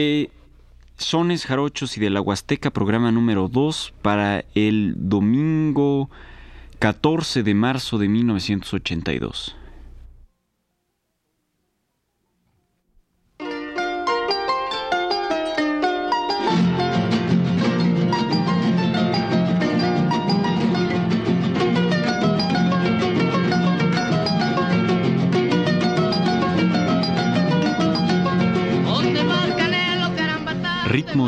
Eh, sones Jarochos y de la Huasteca, programa número 2 para el domingo 14 de marzo de 1982.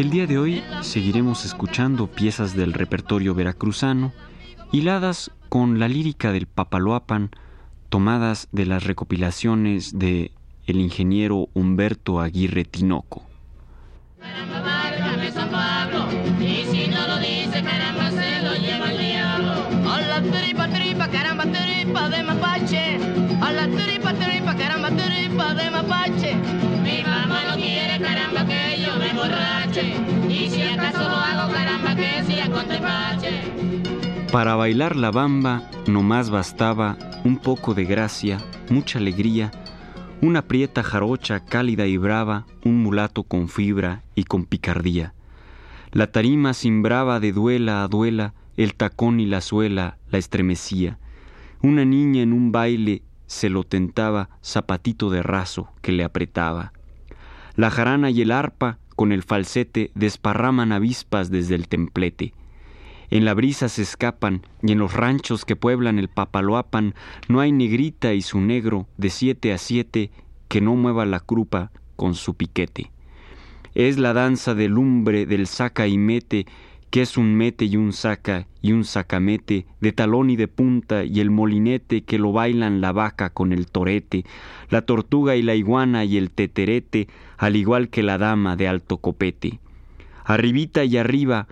El día de hoy seguiremos escuchando piezas del repertorio veracruzano, hiladas con la lírica del Papaloapan, tomadas de las recopilaciones de el ingeniero Humberto Aguirre Tinoco. Mi mamá no quiere, caramba, que yo me Y si acaso hago, caramba, que. Para bailar la bamba nomás bastaba un poco de gracia, mucha alegría, una prieta jarocha cálida y brava, un mulato con fibra y con picardía. La tarima cimbraba de duela a duela, el tacón y la suela la estremecía. Una niña en un baile se lo tentaba zapatito de raso que le apretaba. La jarana y el arpa con el falsete desparraman avispas desde el templete. En la brisa se escapan y en los ranchos que pueblan el papaloapan no hay negrita y su negro de siete a siete que no mueva la crupa con su piquete. Es la danza del lumbre del saca y mete, que es un mete y un saca y un sacamete, de talón y de punta, y el molinete que lo bailan la vaca con el torete, la tortuga y la iguana y el teterete, al igual que la dama de alto copete. Arribita y arriba,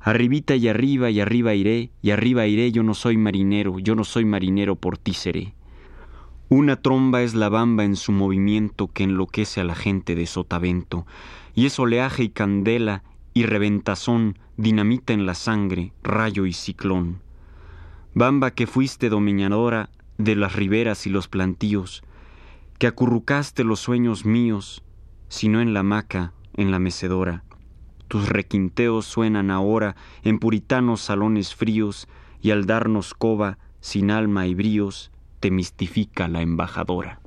arribita y arriba y arriba iré, y arriba iré, yo no soy marinero, yo no soy marinero, por ti seré. Una tromba es la bamba en su movimiento que enloquece a la gente de sotavento, y es oleaje y candela y reventazón, dinamita en la sangre, rayo y ciclón. Bamba que fuiste dominadora de las riberas y los plantíos, que acurrucaste los sueños míos, sino en la hamaca, en la mecedora. Tus requinteos suenan ahora en puritanos salones fríos, y al darnos cova, sin alma y bríos, te mistifica la embajadora.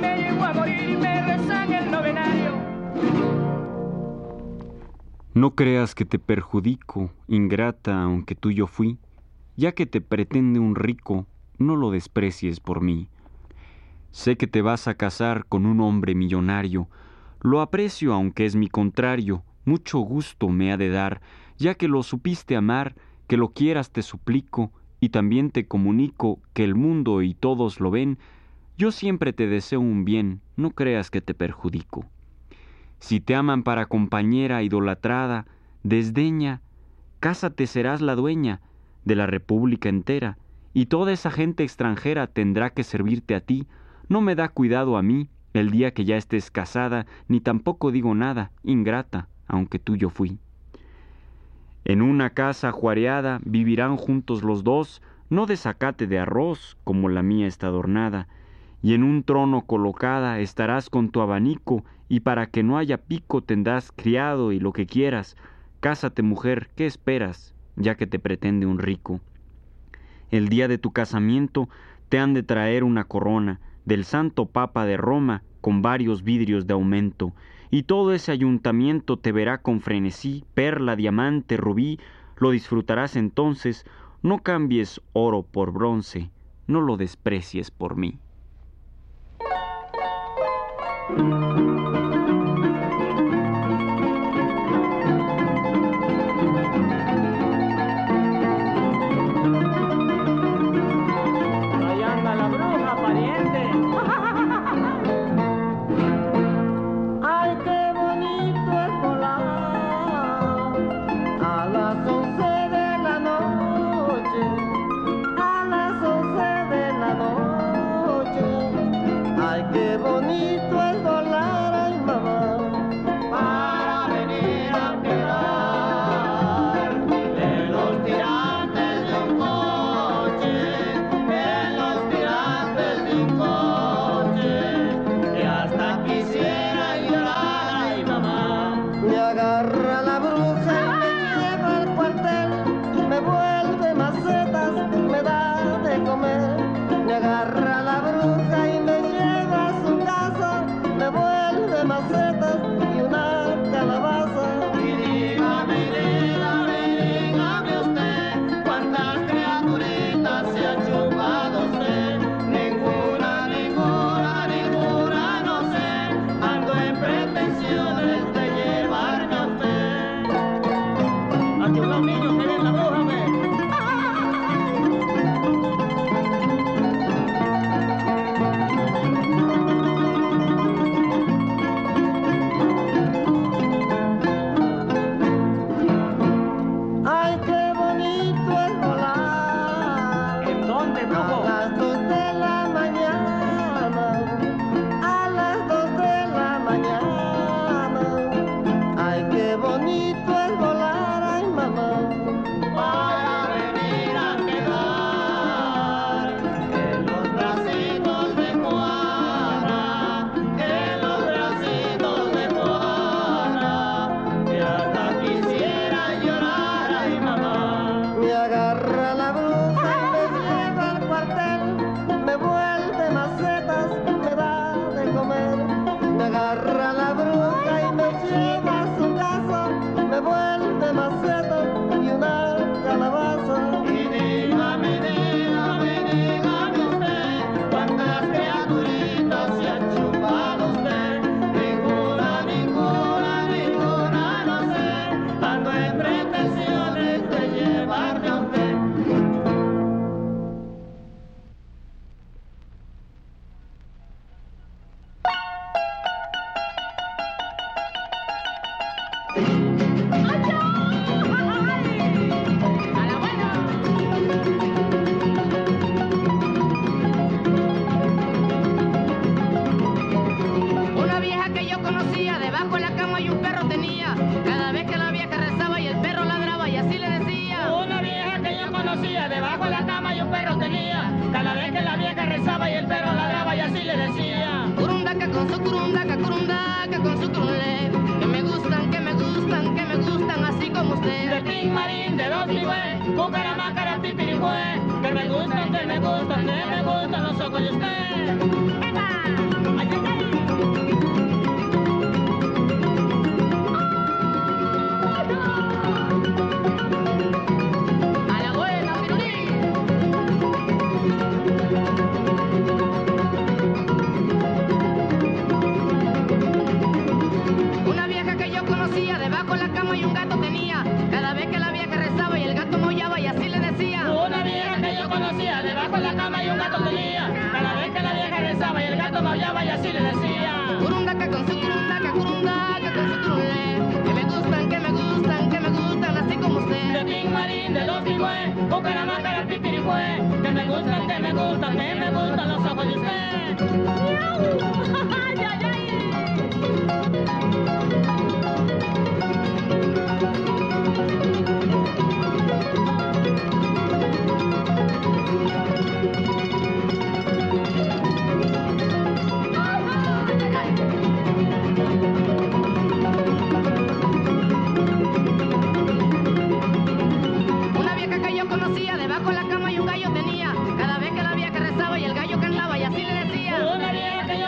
Me a me rezan el novenario. No creas que te perjudico, ingrata, aunque tuyo fui, ya que te pretende un rico, no lo desprecies por mí. Sé que te vas a casar con un hombre millonario, lo aprecio aunque es mi contrario, mucho gusto me ha de dar, ya que lo supiste amar, que lo quieras te suplico, y también te comunico que el mundo y todos lo ven, yo siempre te deseo un bien, no creas que te perjudico. Si te aman para compañera idolatrada, desdeña, cásate serás la dueña de la república entera, y toda esa gente extranjera tendrá que servirte a ti. No me da cuidado a mí el día que ya estés casada, ni tampoco digo nada, ingrata, aunque tuyo fui. En una casa juareada vivirán juntos los dos, no de zacate de arroz, como la mía está adornada, y en un trono colocada estarás con tu abanico, y para que no haya pico tendrás criado y lo que quieras. Cásate, mujer, ¿qué esperas, ya que te pretende un rico? El día de tu casamiento te han de traer una corona del Santo Papa de Roma con varios vidrios de aumento, y todo ese ayuntamiento te verá con frenesí, perla, diamante, rubí, lo disfrutarás entonces, no cambies oro por bronce, no lo desprecies por mí. Ahí anda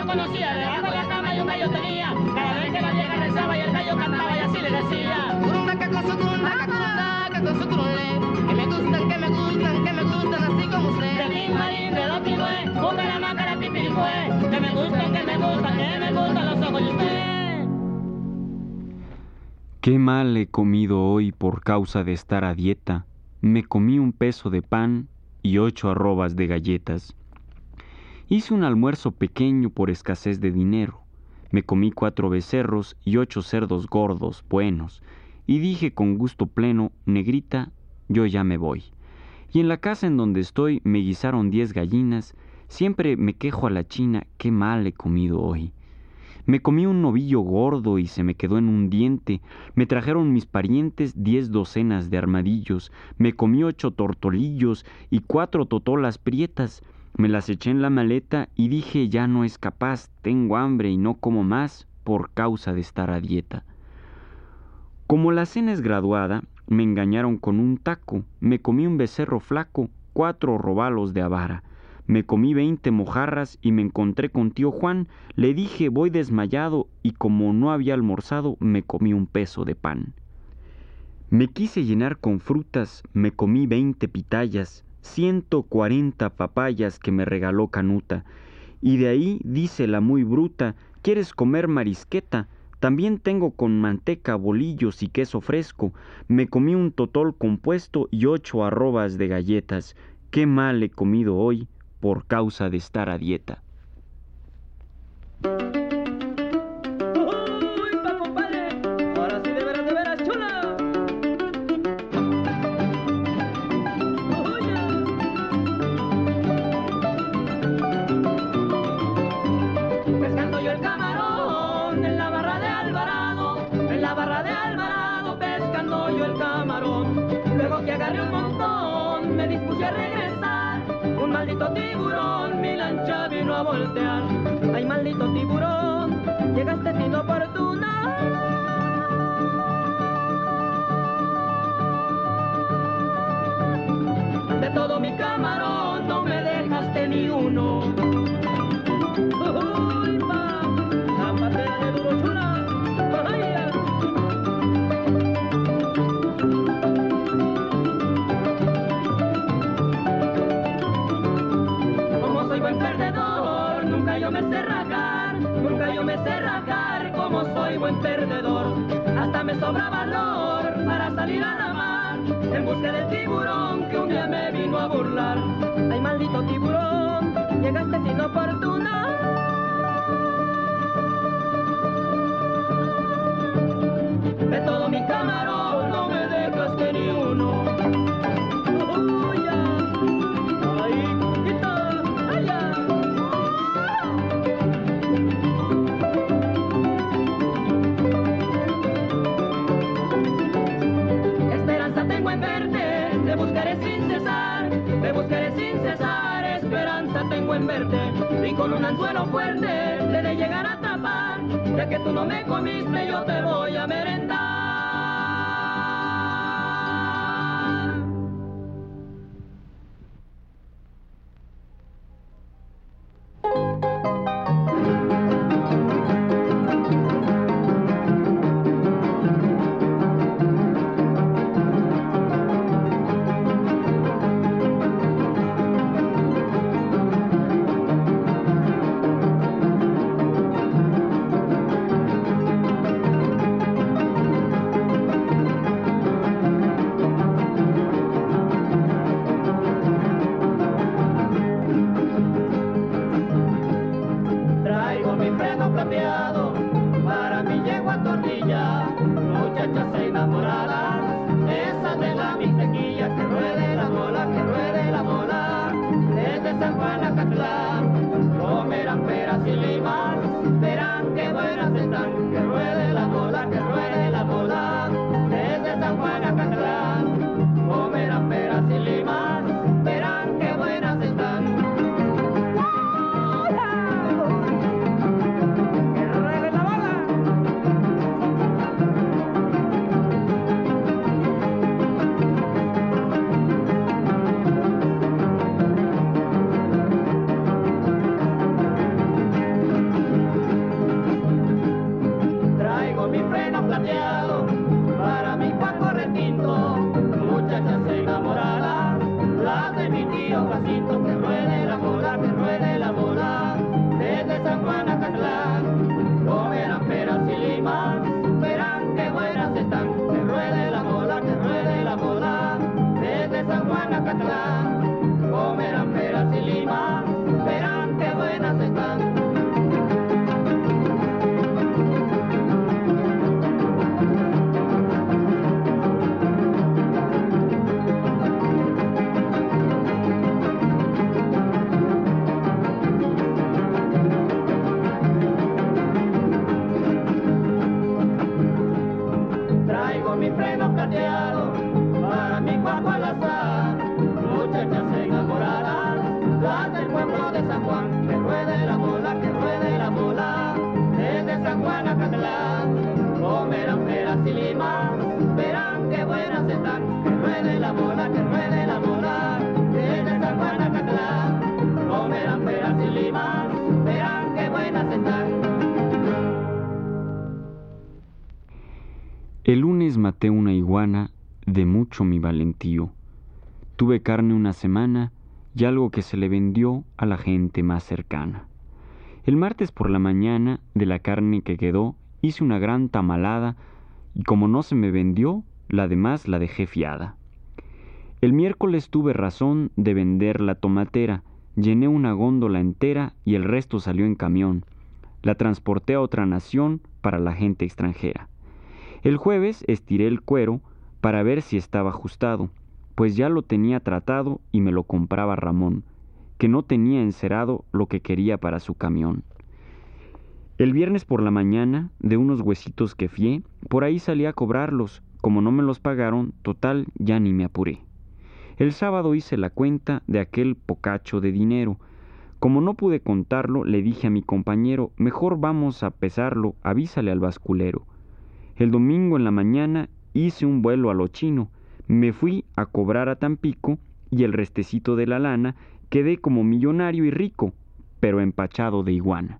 conocía, debajo de la cama y un gallo tenía. Cada vez que la vieja rezaba y el gallo cantaba y así le decía. Curundaca con su curunle. Que me gustan, que me gustan, que me gustan así como De usted. Tin Marín, de dos ligüe, cucaramácara, pipirigüe, que me gustan, que me gustan, que me gustan los ojos de usted. Qué mal he comido hoy por causa de estar a dieta. Me comí un peso de pan y ocho arrobas de galletas. Hice un almuerzo pequeño por escasez de dinero. Me comí cuatro becerros y ocho cerdos gordos, buenos, y dije con gusto pleno, negrita, yo ya me voy. Y en la casa en donde estoy me guisaron diez gallinas, siempre me quejo a la china, qué mal he comido hoy. Me comí un novillo gordo y se me quedó en un diente. Me trajeron mis parientes diez docenas de armadillos. Me comí ocho tortolillos y cuatro totolas prietas. Me las eché en la maleta y dije ya no es capaz, tengo hambre y no como más por causa de estar a dieta. Como la cena es graduada, me engañaron con un taco, me comí un becerro flaco, cuatro robalos de avara. Me comí veinte mojarras y me encontré con tío Juan. Le dije voy desmayado y como no había almorzado me comí un peso de pan. Me quise llenar con frutas, me comí veinte pitayas, 140 papayas que me regaló Canuta. Y de ahí dice la muy bruta, ¿quieres comer marisqueta? También tengo con manteca, bolillos y queso fresco. Me comí un totol compuesto y ocho arrobas de galletas. Qué mal he comido hoy por causa de estar a dieta. a voltear. Ay, maldito tiburón, llegaste sin oportuno. buen perdedor, hasta me sobra valor para salir a la mar en busca del tiburón que un día me vino a burlar. Ay, maldito tiburón, llegaste sin oportuno maté una iguana, de mucho mi valentío. Tuve carne una semana y algo que se le vendió a la gente más cercana. El martes por la mañana, de la carne que quedó, hice una gran tamalada y como no se me vendió, la demás la dejé fiada. El miércoles tuve razón de vender la tomatera, llené una góndola entera y el resto salió en camión. La transporté a otra nación para la gente extranjera. El jueves estiré el cuero para ver si estaba ajustado, pues ya lo tenía tratado y me lo compraba Ramón, que no tenía encerado lo que quería para su camión. El viernes por la mañana, de unos huesitos que fié, por ahí salí a cobrarlos. Como no me los pagaron, total, ya ni me apuré. El sábado hice la cuenta de aquel pocacho de dinero. Como no pude contarlo, le dije a mi compañero, mejor vamos a pesarlo, avísale al basculero. El domingo en la mañana hice un vuelo a lo chino, me fui a cobrar a Tampico y el restecito de la lana quedé como millonario y rico, pero empachado de iguana.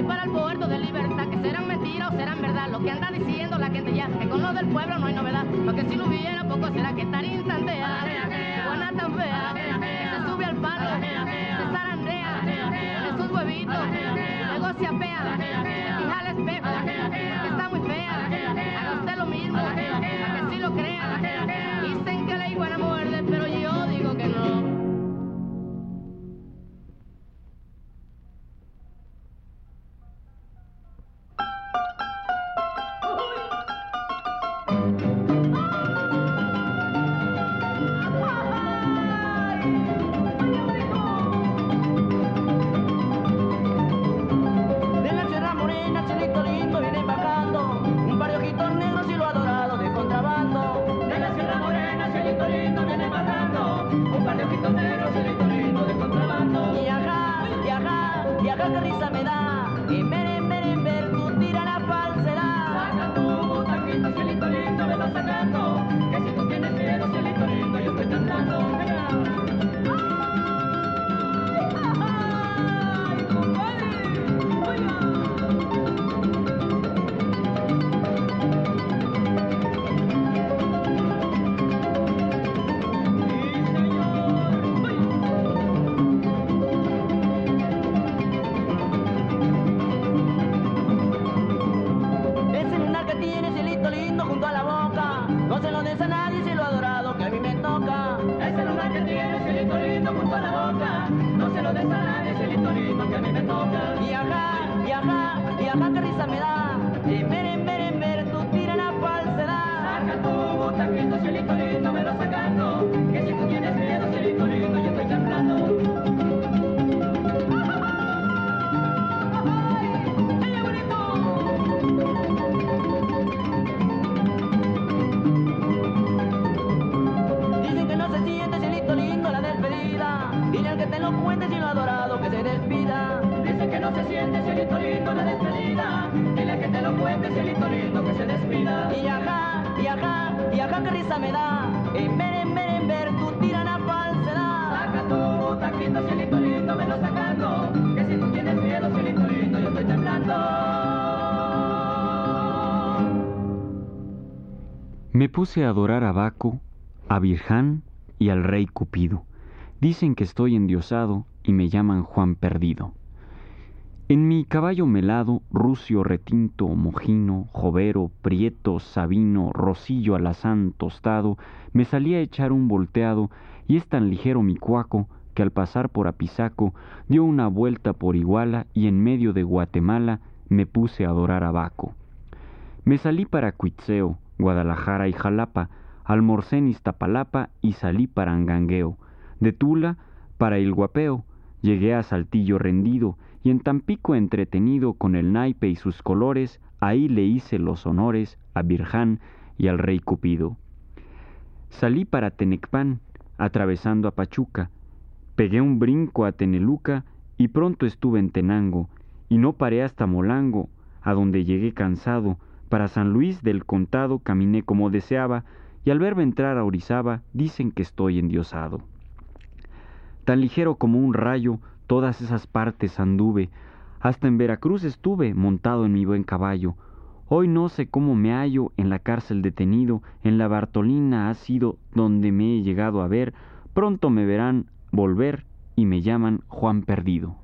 Voy para el puerto de libertad. Que serán mentiras o serán verdad. Lo que anda diciendo la gente ya. Que con lo del pueblo no hay novedad. Porque si lo hubiera, poco será que tan instantea. Iguana tan fea. Que se sube al palo. Se zarandea. Con esos huevitos. Negocia fea. No se lo des a nadie, cielito lindo, que risa me da qué risa me da. En meren, meren, ver tu tirana falsedad. Saca tu taquito, cielito lindo, me lo sacando. Que si tú tienes miedo, cielito lindo, yo estoy temblando. Me puse a adorar a Baco, a Virján y al rey Cupido. Dicen que estoy endiosado y me llaman Juan Perdido. En mi caballo melado, rucio, retinto, mojino, jovero, prieto, sabino, rosillo alazán tostado, me salí a echar un volteado, y es tan ligero mi cuaco que al pasar por Apizaco dio una vuelta por Iguala y en medio de Guatemala me puse a adorar a Baco. Me salí para Cuitzeo, Guadalajara y Jalapa, almorcé en Iztapalapa y salí para Angangueo, de Tula para el Guapeo, llegué a Saltillo rendido, y en Tampico entretenido con el naipe y sus colores, ahí le hice los honores a Virján y al rey Cupido. Salí para Tenecpán, atravesando a Pachuca, pegué un brinco a Teneluca y pronto estuve en Tenango, y no paré hasta Molango, a donde llegué cansado, para San Luis del Contado caminé como deseaba, y al verme entrar a Orizaba dicen que estoy endiosado. Tan ligero como un rayo, todas esas partes anduve, hasta en Veracruz estuve montado en mi buen caballo. Hoy no sé cómo me hallo en la cárcel detenido, en la Bartolina ha sido donde me he llegado a ver, pronto me verán volver y me llaman Juan Perdido.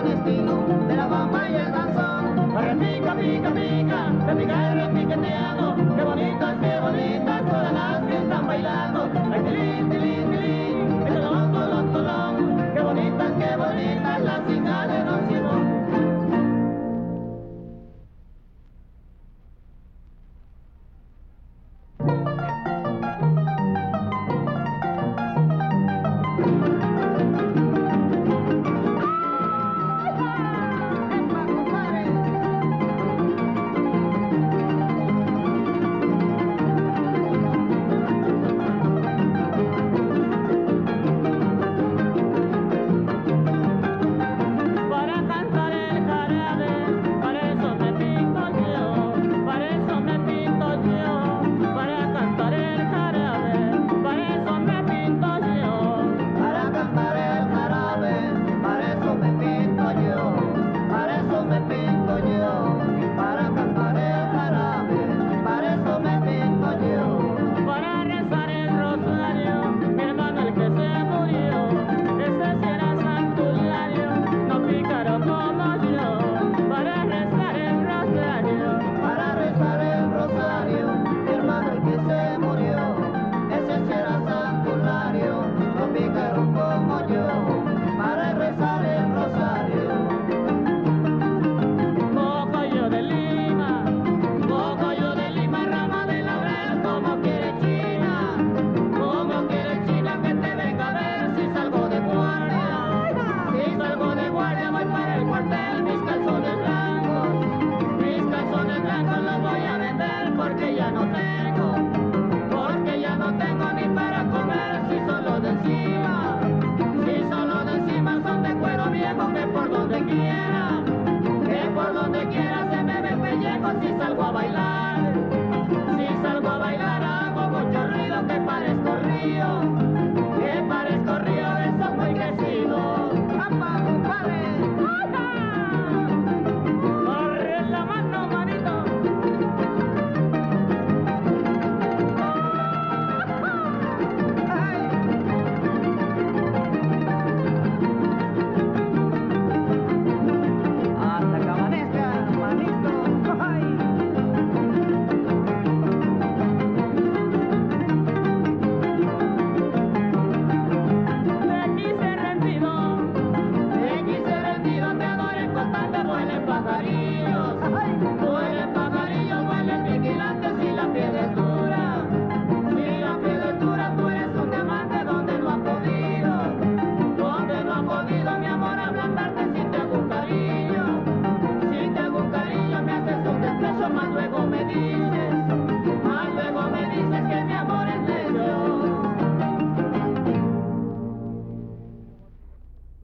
Con estilo, de la bamba y el danzón.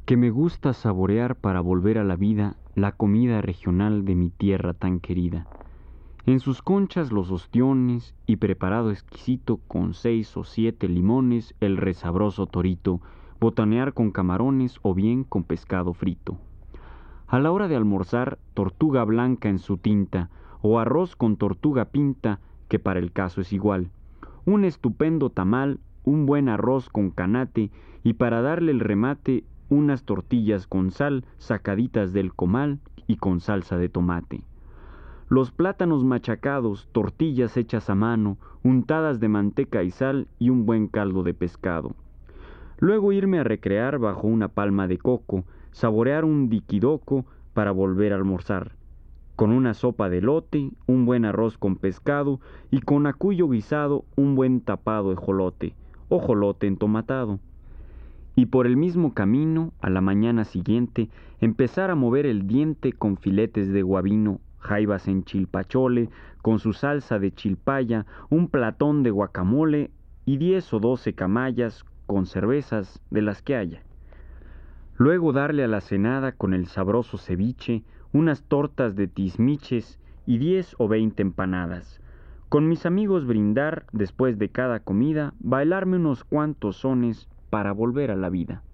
Que me gusta saborear para volver a la vida la comida regional de mi tierra tan querida. En sus conchas los ostiones y preparado exquisito con seis o siete limones el resabroso torito, botanear con camarones o bien con pescado frito. A la hora de almorzar, tortuga blanca en su tinta, o arroz con tortuga pinta, que para el caso es igual. Un estupendo tamal, un buen arroz con canate, y para darle el remate, unas tortillas con sal sacaditas del comal y con salsa de tomate. Los plátanos machacados, tortillas hechas a mano, untadas de manteca y sal y un buen caldo de pescado. Luego irme a recrear bajo una palma de coco, saborear un diquidoco para volver a almorzar, con una sopa de lote, un buen arroz con pescado y con acuyo guisado un buen tapado de jolote, o jolote entomatado. Y por el mismo camino, a la mañana siguiente, empezar a mover el diente con filetes de guabino, jaivas en chilpachole, con su salsa de chilpaya, un platón de guacamole y diez o doce camayas con cervezas de las que haya. Luego darle a la cenada con el sabroso ceviche, unas tortas de tizmiches y diez o veinte empanadas. Con mis amigos brindar después de cada comida, bailarme unos cuantos sones para volver a la vida.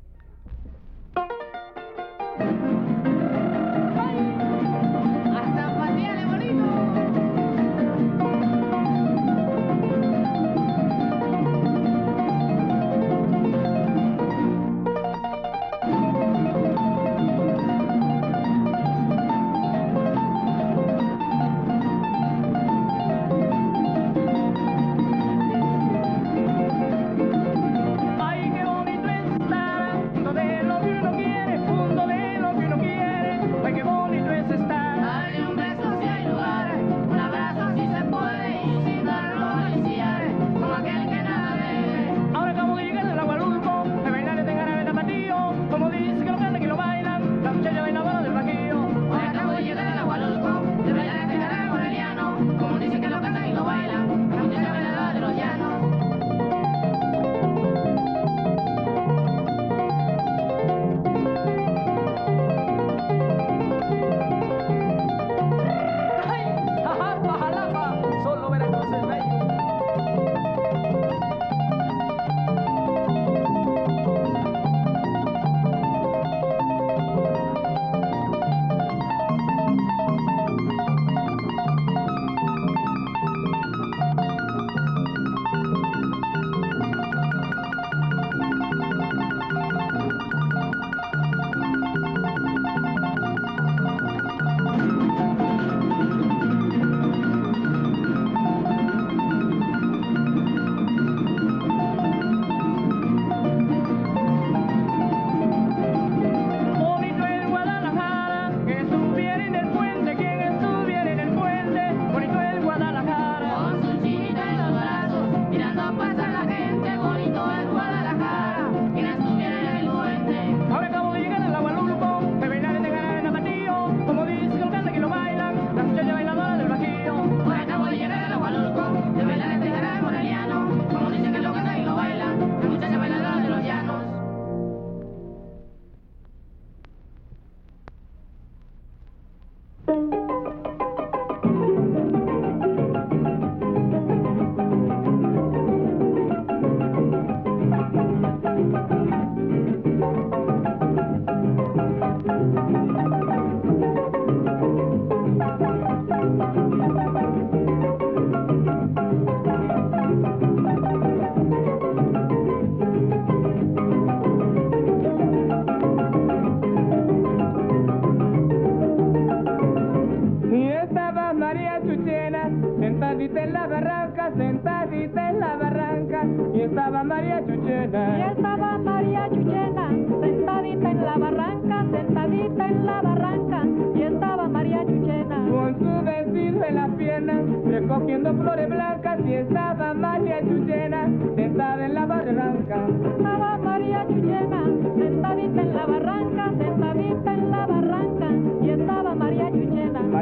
Recogiendo flores blancas, y estaba María Chuchena, sentada en la barranca.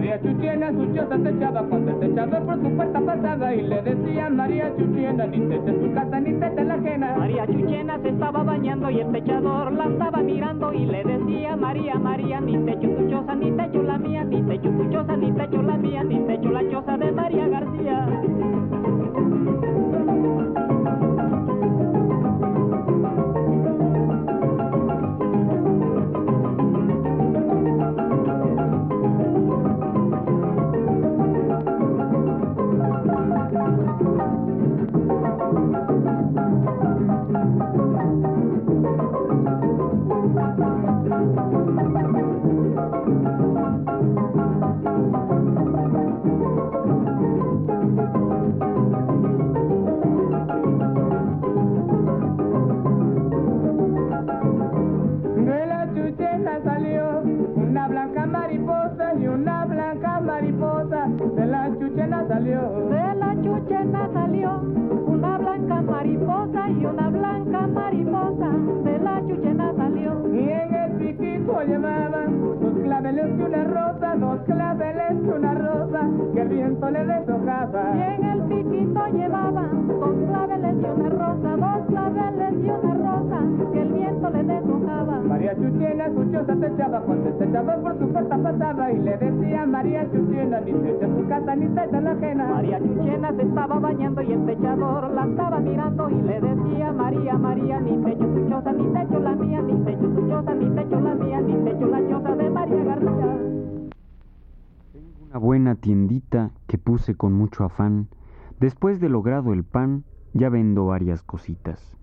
María Chuchena su choza se echaba cuando el techador por su puerta pasaba y le decía María Chuchena, ni te eches tu casa ni te eches la ajena. María Chuchena se estaba bañando y el techador la estaba mirando y le decía María, María, ni te echo tu choza, ni te echo la mía, ni te tu choza, ni te echo la mía, ni te echo la choza de María García. Una rosa, dos claveles una rosa, que el viento le deshojaba. Y en el piquito llevaba dos claveles y una rosa, dos claveles y una rosa, que el viento le deshojaba. María Chuchena su choza se echaba cuando el techador por su puerta pasaba y le decía María Chuchena, ni te eches tu casa ni te eches la ajena. María Chuchena se estaba bañando y el techador la estaba mirando y le decía María, María, ni te echo tu choza, ni te echo la mía, ni te echo tu choza, ni te echo la mía, ni te echo la choza de María García. Una buena tiendita que puse con mucho afán. Después de logrado el pan, ya vendo varias cositas.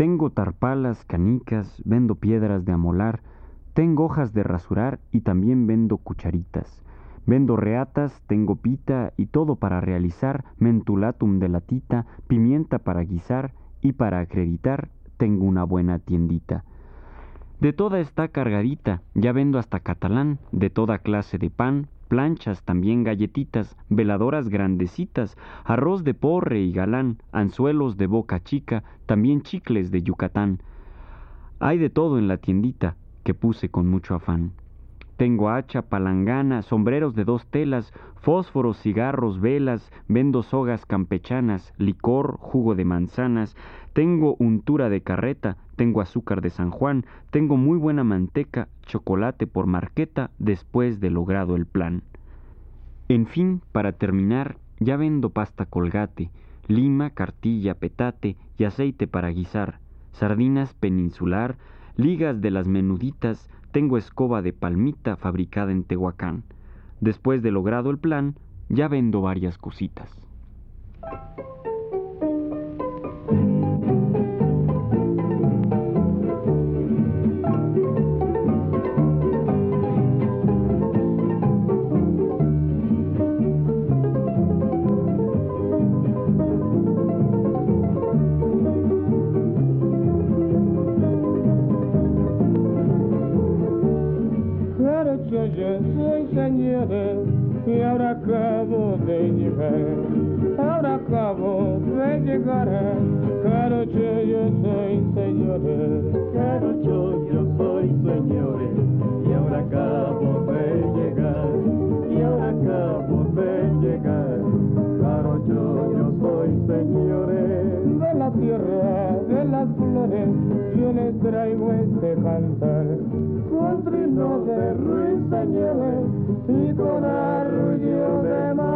Tengo tarpalas, canicas, vendo piedras de amolar, tengo hojas de rasurar y también vendo cucharitas. Vendo reatas, tengo pita y todo para realizar mentulatum de latita, pimienta para guisar y para acreditar tengo una buena tiendita. De toda está cargadita, ya vendo hasta catalán, de toda clase de pan, planchas, también galletitas, veladoras grandecitas, arroz de porre y galán, anzuelos de boca chica, también chicles de Yucatán. Hay de todo en la tiendita que puse con mucho afán. Tengo hacha, palangana, sombreros de dos telas, fósforos, cigarros, velas, vendo sogas campechanas, licor, jugo de manzanas, tengo untura de carreta, tengo azúcar de San Juan, tengo muy buena manteca, chocolate por marqueta, después de logrado el plan. En fin, para terminar, ya vendo pasta colgate, lima, cartilla, petate y aceite para guisar, sardinas peninsular, ligas de las menuditas, tengo escoba de palmita fabricada en Tehuacán. Después de logrado el plan, ya vendo varias cositas. De llegar. Jarocho, yo soy señores. Jarocho, yo soy señores, y ahora acabo de llegar, y ahora acabo de llegar. Jarocho, yo soy señores, De la tierra, de las flores, yo les traigo este cantar. Con trinos de ruiseñores y con arrullo de mar.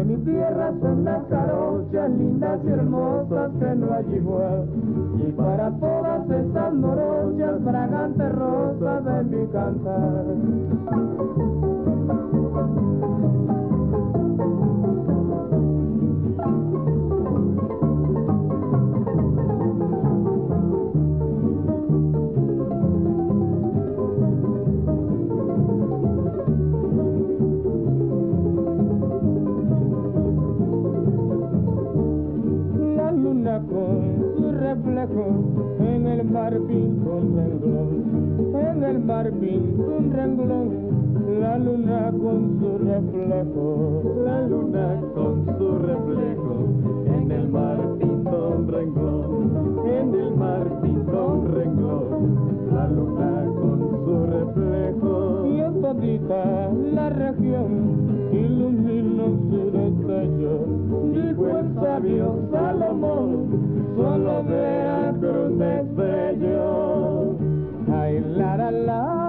De mi tierra son las morochas lindas y hermosas que no hay igual. Y para todas esas morochas, fragantes rosas de mi cantar. En el mar pinta un renglón, en el mar pinta un renglón. La luna con su reflejo, la luna con su reflejo en el mar pinta un renglón, en el mar pinta un renglón. La luna con su reflejo y en la región sabio Salomón, solo vea cruz es bello. Ay, la, la, la,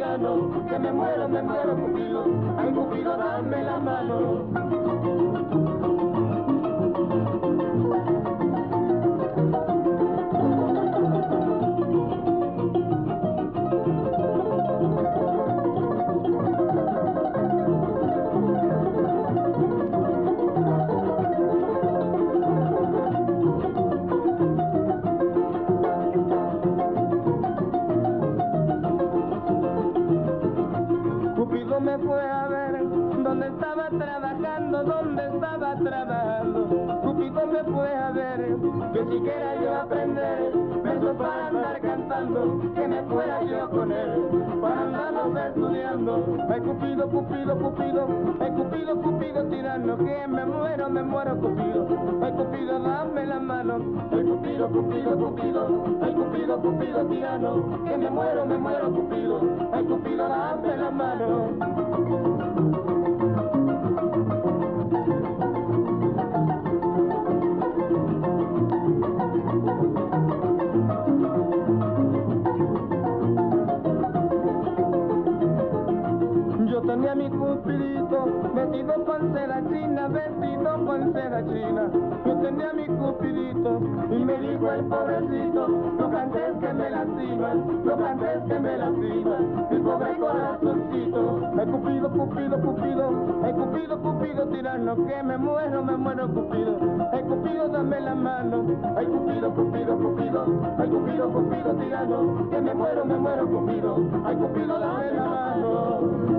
Que me muero, me muero, Cupido. Ay, Cupido, dame la mano. Trabajando, donde estaba trabajando. Cupido me fue a ver que siquiera yo aprender versos para andar cantando, que me fuera yo con él, para andarnos estudiando. Ay Cupido, Cupido, Cupido, ay Cupido, Cupido tirano, que me muero, me muero Cupido. Ay Cupido, dame la mano. Ay Cupido, Cupido, Cupido, ay Cupido, Cupido tirano, que me muero, me muero Cupido. Ay Cupido, dame la mano. Vestido con seda china, vestido con seda china. Yo tenía mi cupidito y me dijo el pobrecito, no cantes que me lastimas, no cantes que me lastimas, mi pobre corazoncito. Ay cupido, cupido, cupido, ay cupido, cupido, tirano, que me muero, me muero cupido. Ay cupido, dame la mano, ay cupido, cupido, cupido, ay cupido, cupido, tirano, que me muero, me muero cupido. Ay cupido, dame la mano.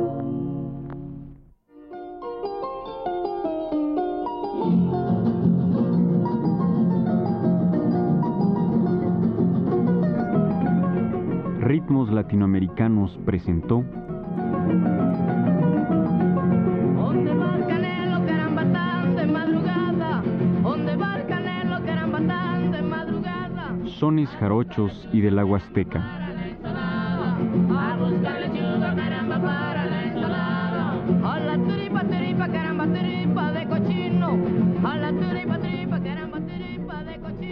Tan de madrugada? Sones Jarochos y del la ensalada,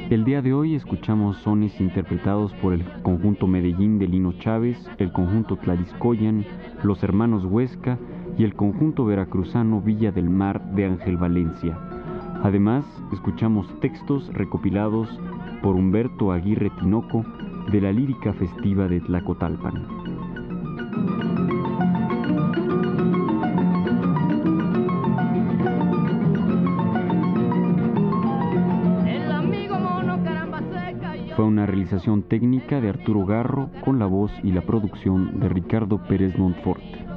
El día de hoy escuchamos sones interpretados por el conjunto Medellín de Lino Chávez, el conjunto Tlariscoyan, los hermanos Huesca y el conjunto veracruzano Villa del Mar de Ángel Valencia. Además, escuchamos textos recopilados por Humberto Aguirre Tinoco de la lírica festiva de Tlacotalpan. Realización técnica de Arturo Garro con la voz y la producción de Ricardo Pérez Montfort.